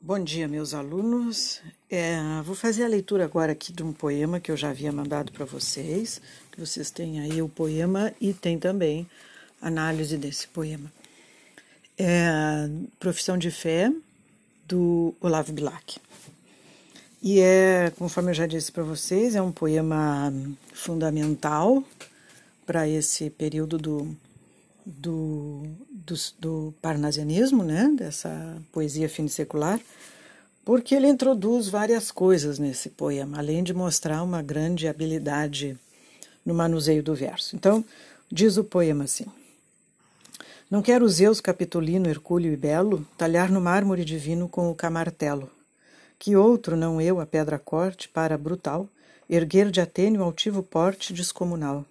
Bom dia, meus alunos. É, vou fazer a leitura agora aqui de um poema que eu já havia mandado para vocês, que vocês têm aí o poema e tem também análise desse poema. É Profissão de Fé, do Olavo Bilac. E é, conforme eu já disse para vocês, é um poema fundamental para esse período do do, do, do parnasianismo, né, dessa poesia secular, porque ele introduz várias coisas nesse poema, além de mostrar uma grande habilidade no manuseio do verso. Então, diz o poema assim: Não quero Zeus capitolino, hercúleo e belo talhar no mármore divino com o camartelo, que outro, não eu, a pedra corte, para brutal, erguer de Atênio altivo porte descomunal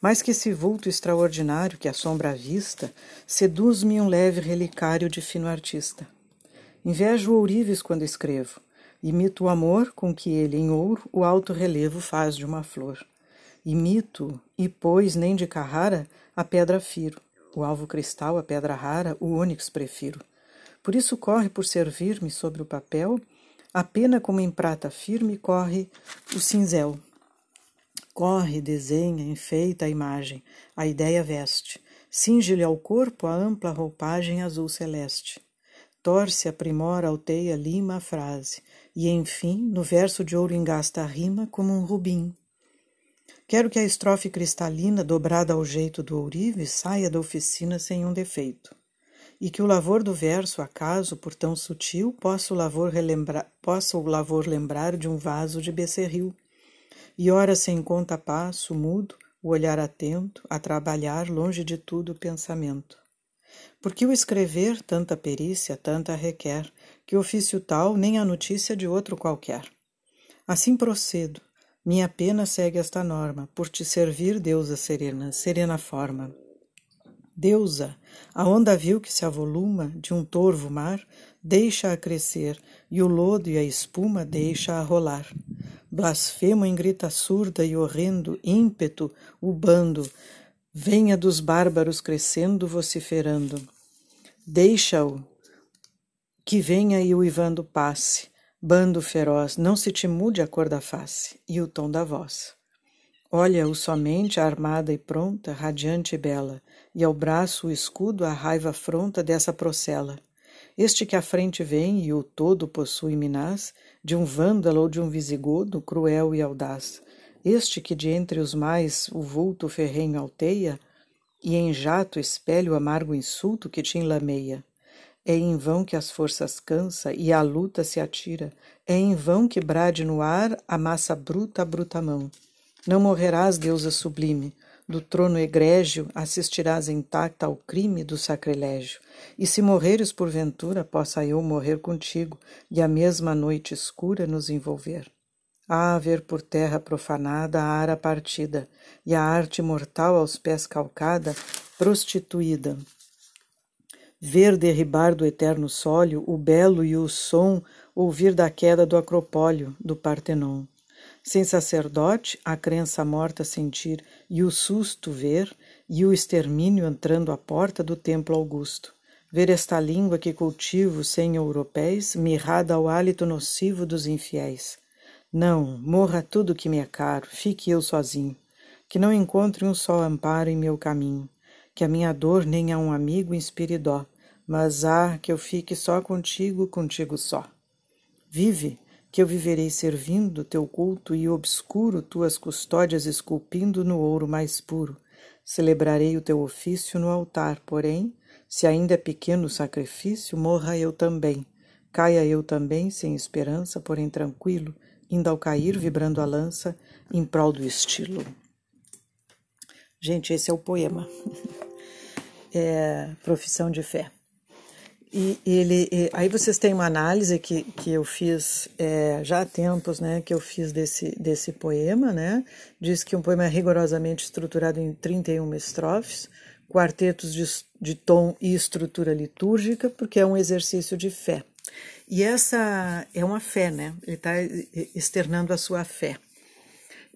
mais que esse vulto extraordinário que assombra a vista, seduz-me um leve relicário de fino artista. Invejo ourives quando escrevo, imito o amor com que ele, em ouro, o alto relevo faz de uma flor. Imito, e pois nem de Carrara, a pedra firo, o alvo cristal, a pedra rara, o ônix prefiro. Por isso corre por servir-me sobre o papel, a pena como em prata firme corre o cinzel, Corre, desenha, enfeita a imagem, a ideia veste, cinge-lhe ao corpo a ampla roupagem azul celeste. Torce, aprimora, alteia, lima a frase, e enfim, no verso de ouro engasta a rima como um rubim. Quero que a estrofe cristalina, dobrada ao jeito do ourive, saia da oficina sem um defeito. E que o lavor do verso, acaso, por tão sutil, possa o lavor, relembrar, possa o lavor lembrar de um vaso de becerril e ora sem conta passo, mudo, o olhar atento, a trabalhar longe de tudo o pensamento. Porque o escrever tanta perícia, tanta requer, que ofício tal nem a notícia de outro qualquer. Assim procedo, minha pena segue esta norma, por te servir, deusa serena, serena forma. Deusa, a onda vil que se avoluma de um torvo mar, deixa-a crescer, e o lodo e a espuma deixa-a rolar. Blasfemo em grita surda e horrendo ímpeto o bando, venha dos bárbaros crescendo, vociferando. Deixa-o, que venha e uivando passe, bando feroz, não se te mude a cor da face e o tom da voz. Olha-o somente armada e pronta, radiante e bela, e ao braço o escudo a raiva afronta dessa procela. Este que à frente vem e o todo possui minás, de um vândalo ou de um visigodo, cruel e audaz. Este que de entre os mais o vulto ferrenho alteia, e em jato espelha o amargo insulto que te enlameia. É em vão que as forças cansa e a luta se atira, é em vão que brade no ar a massa bruta a bruta mão. Não morrerás, deusa sublime, do trono egrégio assistirás intacta ao crime do sacrilégio. E se morreres porventura, possa eu morrer contigo e a mesma noite escura nos envolver. Ah, ver por terra profanada a ara partida e a arte mortal aos pés calcada, prostituída. Ver derribar do eterno sólio o belo e o som, ouvir da queda do acropólio, do Partenon sem sacerdote, a crença morta sentir, e o susto ver, e o extermínio entrando à porta do templo augusto. Ver esta língua que cultivo sem europeis, mirrada ao hálito nocivo dos infiéis. Não, morra tudo que me é caro, fique eu sozinho, que não encontre um só amparo em meu caminho, que a minha dor nem a um amigo inspire dó, mas ah, que eu fique só contigo, contigo só. Vive, que eu viverei servindo teu culto e obscuro tuas custódias esculpindo no ouro mais puro. Celebrarei o teu ofício no altar, porém, se ainda é pequeno o sacrifício, morra eu também. Caia eu também, sem esperança, porém tranquilo, indo ao cair, vibrando a lança, em prol do estilo. Gente, esse é o poema. É, profissão de fé. E ele, e, aí vocês têm uma análise que, que eu fiz é, já há tempos, né, que eu fiz desse, desse poema, né, diz que um poema é rigorosamente estruturado em 31 estrofes, quartetos de, de tom e estrutura litúrgica, porque é um exercício de fé. E essa é uma fé, né, ele está externando a sua fé.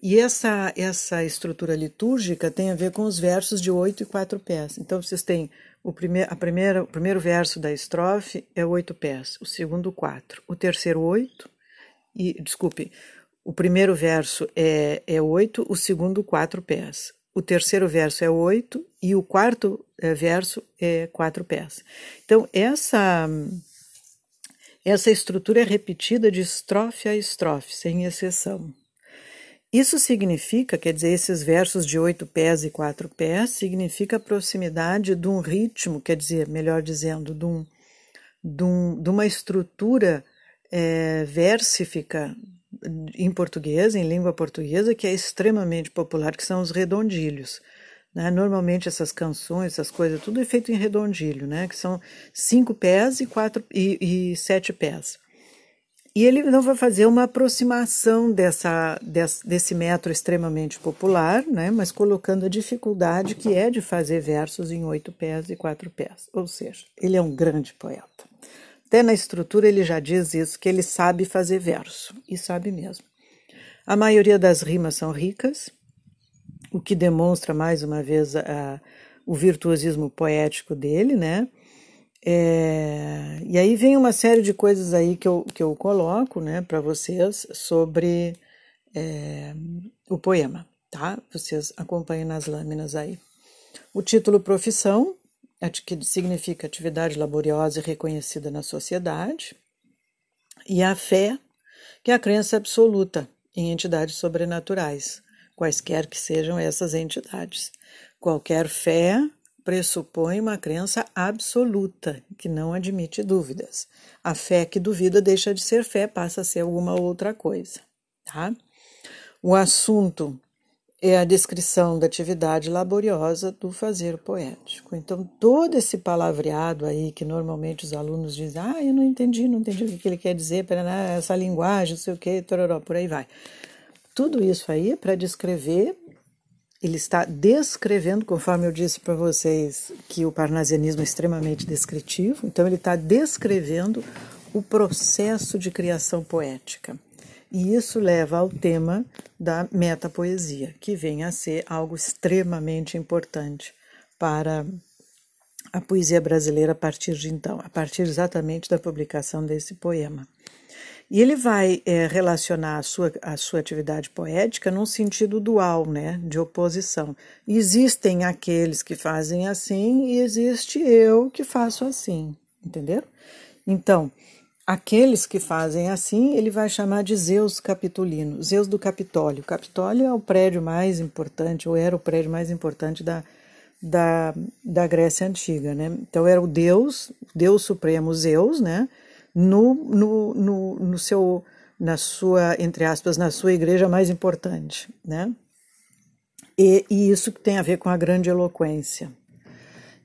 E essa, essa estrutura litúrgica tem a ver com os versos de oito e quatro pés. Então, vocês têm o, prime a primeira, o primeiro verso da estrofe é oito pés, o segundo quatro, o terceiro oito, e desculpe, o primeiro verso é, é oito, o segundo quatro pés. O terceiro verso é oito e o quarto é, verso é quatro pés. Então, essa, essa estrutura é repetida de estrofe a estrofe, sem exceção. Isso significa, quer dizer, esses versos de oito pés e quatro pés, significa a proximidade de um ritmo, quer dizer, melhor dizendo, de, um, de, um, de uma estrutura é, em português, em língua portuguesa, que é extremamente popular, que são os redondilhos. Né? Normalmente essas canções, essas coisas, tudo é feito em redondilho, né? que são cinco pés e, quatro, e, e sete pés. E ele não vai fazer uma aproximação dessa, desse, desse metro extremamente popular, né, mas colocando a dificuldade que é de fazer versos em oito pés e quatro pés. Ou seja, ele é um grande poeta. Até na estrutura ele já diz isso, que ele sabe fazer verso, e sabe mesmo. A maioria das rimas são ricas, o que demonstra mais uma vez a, o virtuosismo poético dele, né? É, e aí vem uma série de coisas aí que eu, que eu coloco né, para vocês sobre é, o poema, tá? Vocês acompanhem nas lâminas aí. O título Profissão, que significa atividade laboriosa e reconhecida na sociedade, e a fé, que é a crença absoluta em entidades sobrenaturais, quaisquer que sejam essas entidades. Qualquer fé pressupõe uma crença absoluta, que não admite dúvidas. A fé que duvida deixa de ser fé, passa a ser alguma outra coisa. Tá? O assunto é a descrição da atividade laboriosa do fazer poético. Então, todo esse palavreado aí que normalmente os alunos dizem, ah, eu não entendi, não entendi o que ele quer dizer, essa linguagem, não sei o que, por aí vai. Tudo isso aí é para descrever ele está descrevendo, conforme eu disse para vocês, que o parnasianismo é extremamente descritivo, então ele está descrevendo o processo de criação poética. E isso leva ao tema da metapoesia, que vem a ser algo extremamente importante para a poesia brasileira a partir de então, a partir exatamente da publicação desse poema. E ele vai é, relacionar a sua, a sua atividade poética num sentido dual, né, de oposição. Existem aqueles que fazem assim e existe eu que faço assim, entenderam? Então, aqueles que fazem assim, ele vai chamar de Zeus Capitolino, Zeus do Capitólio. Capitólio é o prédio mais importante, ou era o prédio mais importante da, da, da Grécia Antiga, né? Então era o Deus, Deus Supremo Zeus, né? No, no, no, no seu, na sua, entre aspas, na sua igreja mais importante, né? E, e isso tem a ver com a grande eloquência,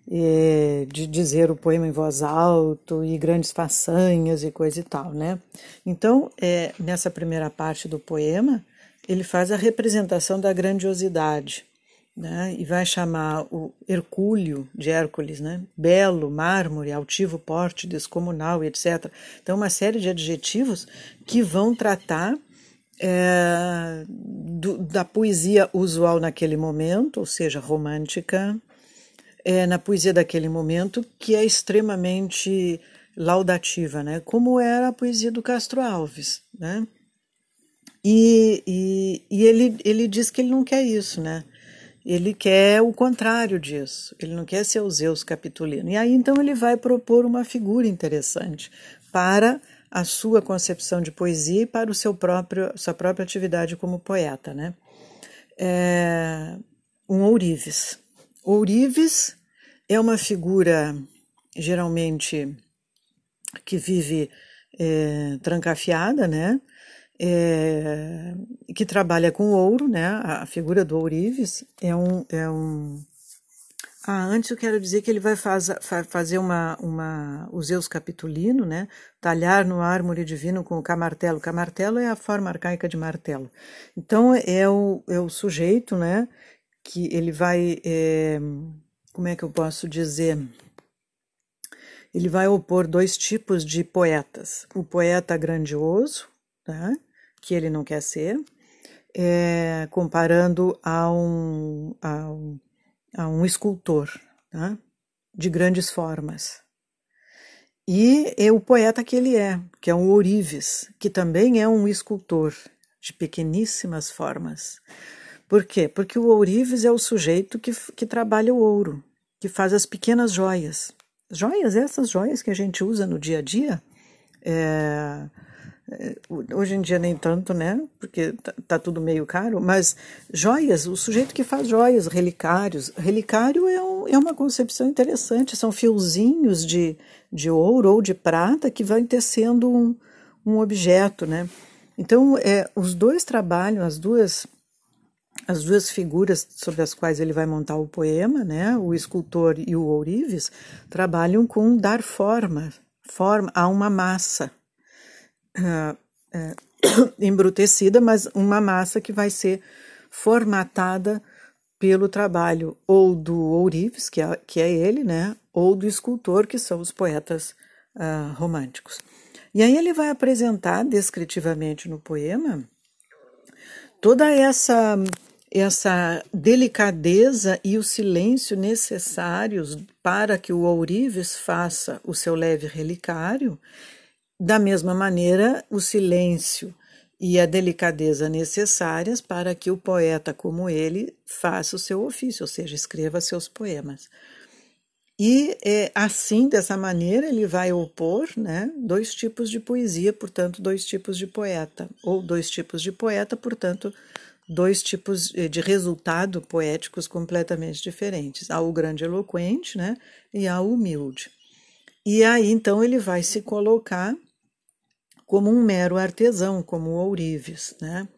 e, de dizer o poema em voz alta e grandes façanhas e coisa e tal, né? Então, é, nessa primeira parte do poema, ele faz a representação da grandiosidade, né? e vai chamar o Hercúleo de Hércules, né? belo, mármore, altivo porte, descomunal, etc. Então, uma série de adjetivos que vão tratar é, do, da poesia usual naquele momento, ou seja, romântica, é, na poesia daquele momento, que é extremamente laudativa, né? como era a poesia do Castro Alves. Né? E, e, e ele, ele diz que ele não quer isso, né? Ele quer o contrário disso, ele não quer ser o Zeus capitulino. E aí então ele vai propor uma figura interessante para a sua concepção de poesia e para o seu próprio, sua própria atividade como poeta, né? É um ourives. Ourives é uma figura geralmente que vive é, trancafiada, né? É, que trabalha com ouro, né? A, figura do ourives é um, é um. Ah, antes eu quero dizer que ele vai faz, fazer uma, uma, o Zeus Capitulino, né? Talhar no ármore divino com o camartelo. Camartelo é a forma arcaica de martelo. Então é o, é o sujeito, né? Que ele vai, é, como é que eu posso dizer? Ele vai opor dois tipos de poetas: o poeta grandioso, tá? que ele não quer ser, é, comparando a um, a um, a um escultor. Tá? de grandes formas. E é o poeta que ele é, que é um ourives, que também é um escultor de pequeníssimas formas. Por quê? Porque o ourives é o sujeito que, que trabalha o ouro, que faz as pequenas joias. Joias, essas joias que a gente usa no dia a dia, é, hoje em dia nem tanto, né? Porque tá, tá, tudo meio caro, mas joias, o sujeito que faz joias, relicários. Relicário é, um, é uma concepção interessante, são fiozinhos de, de ouro ou de prata que vão tecendo um, um objeto, né? Então, é, os dois trabalham, as duas as duas figuras sobre as quais ele vai montar o poema, né, o escultor e o ourives, trabalham com dar forma, forma a uma massa, uh, embrutecida, mas uma massa que vai ser formatada pelo trabalho ou do ourives, que é, que é ele, né, ou do escultor, que são os poetas uh, românticos. E aí ele vai apresentar descritivamente no poema toda essa essa delicadeza e o silêncio necessários para que o ourives faça o seu leve relicário da mesma maneira, o silêncio e a delicadeza necessárias para que o poeta como ele faça o seu ofício, ou seja, escreva seus poemas. E é, assim, dessa maneira, ele vai opor né, dois tipos de poesia, portanto, dois tipos de poeta, ou dois tipos de poeta, portanto, dois tipos de resultado poéticos completamente diferentes. Há o grande eloquente né, e há o humilde. E aí, então, ele vai se colocar como um mero artesão, como o ourives, né?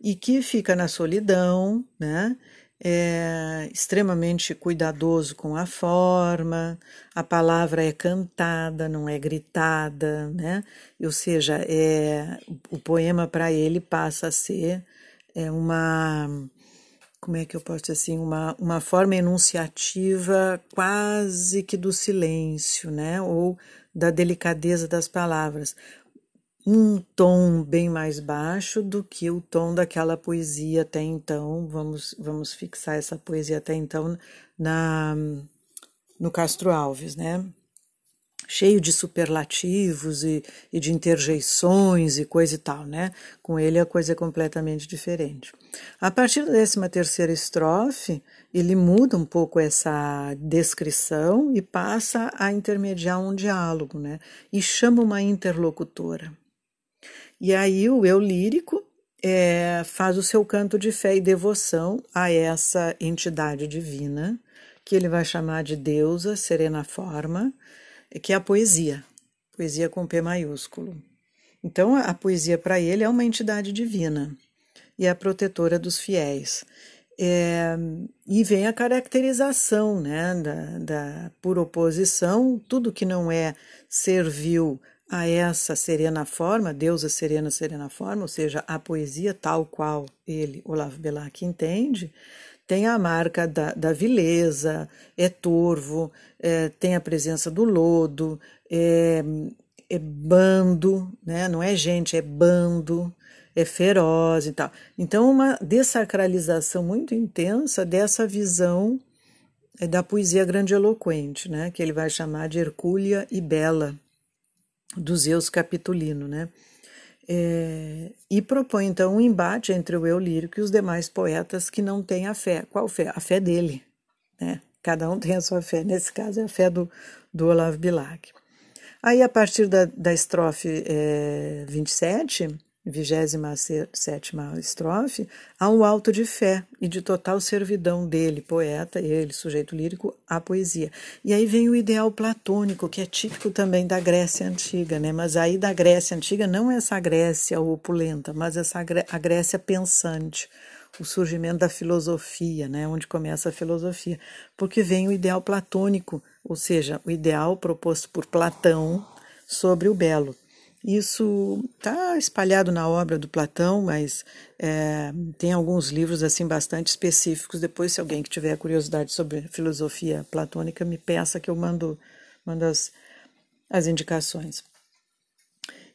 E que fica na solidão, né? É extremamente cuidadoso com a forma, a palavra é cantada, não é gritada, né? Ou seja, é, o poema para ele passa a ser é uma como é que eu posso dizer assim, uma, uma forma enunciativa quase que do silêncio, né? Ou da delicadeza das palavras um tom bem mais baixo do que o tom daquela poesia até então. Vamos, vamos fixar essa poesia até então na, no Castro Alves, né? Cheio de superlativos e, e de interjeições e coisa e tal, né? Com ele a coisa é completamente diferente. A partir da 13 terceira estrofe, ele muda um pouco essa descrição e passa a intermediar um diálogo, né? E chama uma interlocutora. E aí o eu lírico é, faz o seu canto de fé e devoção a essa entidade divina, que ele vai chamar de deusa serena forma, que é a poesia, poesia com P maiúsculo. Então a poesia para ele é uma entidade divina e é a protetora dos fiéis. É, e vem a caracterização né, da, da, por oposição, tudo que não é servil a essa serena forma, deusa serena, serena forma, ou seja, a poesia tal qual ele, Olavo Bilac, entende, tem a marca da, da vileza, é torvo, é, tem a presença do lodo, é, é bando, né? não é gente, é bando, é feroz e tal. Então, uma desacralização muito intensa dessa visão é, da poesia grandiloquente, né? que ele vai chamar de Hercúlea e Bela do Zeus Capitolino, né? É, e propõe então um embate entre o eu lírico e os demais poetas que não têm a fé. Qual fé? A fé dele. Né? Cada um tem a sua fé. Nesse caso é a fé do, do Olavo Bilac. Aí, a partir da, da estrofe é, 27, vigésima sétima estrofe, há um alto de fé e de total servidão dele, poeta, ele, sujeito lírico, à poesia. E aí vem o ideal platônico, que é típico também da Grécia Antiga, né? Mas aí da Grécia Antiga não essa Grécia opulenta, mas essa a Grécia pensante, o surgimento da filosofia, né? Onde começa a filosofia, porque vem o ideal platônico, ou seja, o ideal proposto por Platão sobre o belo. Isso está espalhado na obra do Platão, mas é, tem alguns livros assim bastante específicos. Depois, se alguém que tiver curiosidade sobre filosofia platônica, me peça que eu mando, mando as, as indicações.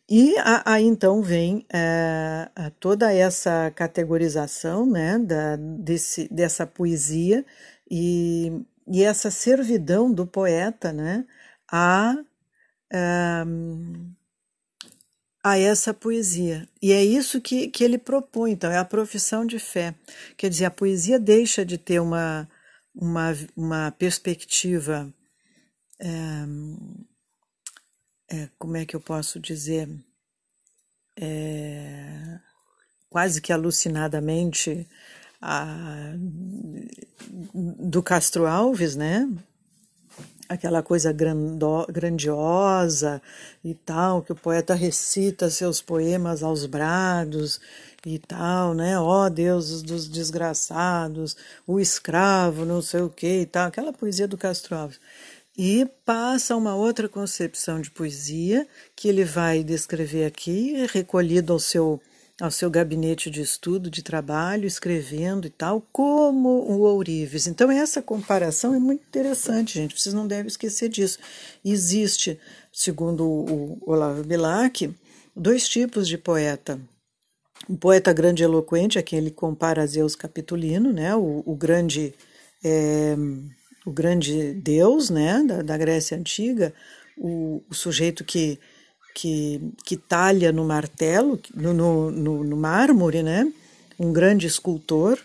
E aí então vem é, toda essa categorização né, da, desse, dessa poesia e e essa servidão do poeta né, a, um, a essa poesia. E é isso que, que ele propõe, então, é a profissão de fé. Quer dizer, a poesia deixa de ter uma, uma, uma perspectiva. É, é, como é que eu posso dizer? É, quase que alucinadamente a, do Castro Alves, né? Aquela coisa grando, grandiosa e tal, que o poeta recita seus poemas aos brados e tal, né? Ó oh, Deus dos desgraçados, o escravo, não sei o que e tal, aquela poesia do Castro Alves. E passa uma outra concepção de poesia que ele vai descrever aqui, recolhido ao seu ao seu gabinete de estudo, de trabalho, escrevendo e tal, como o Ourives. Então, essa comparação é muito interessante, gente, vocês não devem esquecer disso. Existe, segundo o Olavo Bilac, dois tipos de poeta. O poeta grande eloquente, a quem ele compara a Zeus Capitolino, né, o, o grande é, o grande deus né, da, da Grécia Antiga, o, o sujeito que que, que talha no martelo, no, no, no, no mármore, né? um grande escultor,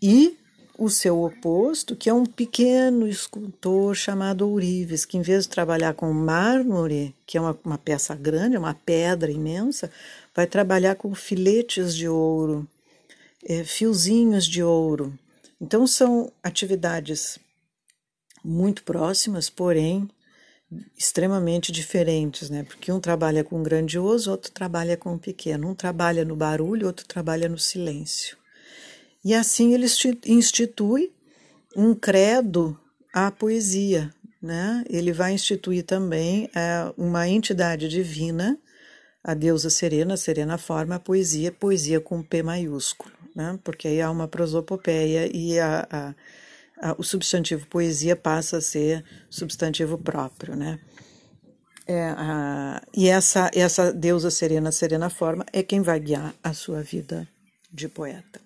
e o seu oposto, que é um pequeno escultor chamado Ourives, que em vez de trabalhar com mármore, que é uma, uma peça grande, uma pedra imensa, vai trabalhar com filetes de ouro, é, fiozinhos de ouro. Então são atividades muito próximas, porém extremamente diferentes, né? Porque um trabalha com o grandioso, outro trabalha com o pequeno. Um trabalha no barulho, outro trabalha no silêncio. E assim ele institui um credo à poesia, né? Ele vai instituir também é, uma entidade divina, a deusa serena, serena forma, a poesia, poesia com P maiúsculo, né? Porque aí há uma prosopopeia e a, a o substantivo poesia passa a ser substantivo próprio, né? É, a, e essa, essa deusa serena, serena forma, é quem vai guiar a sua vida de poeta.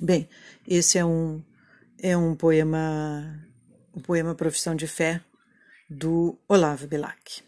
Bem, esse é um, é um poema, um poema Profissão de Fé, do Olavo Bilac.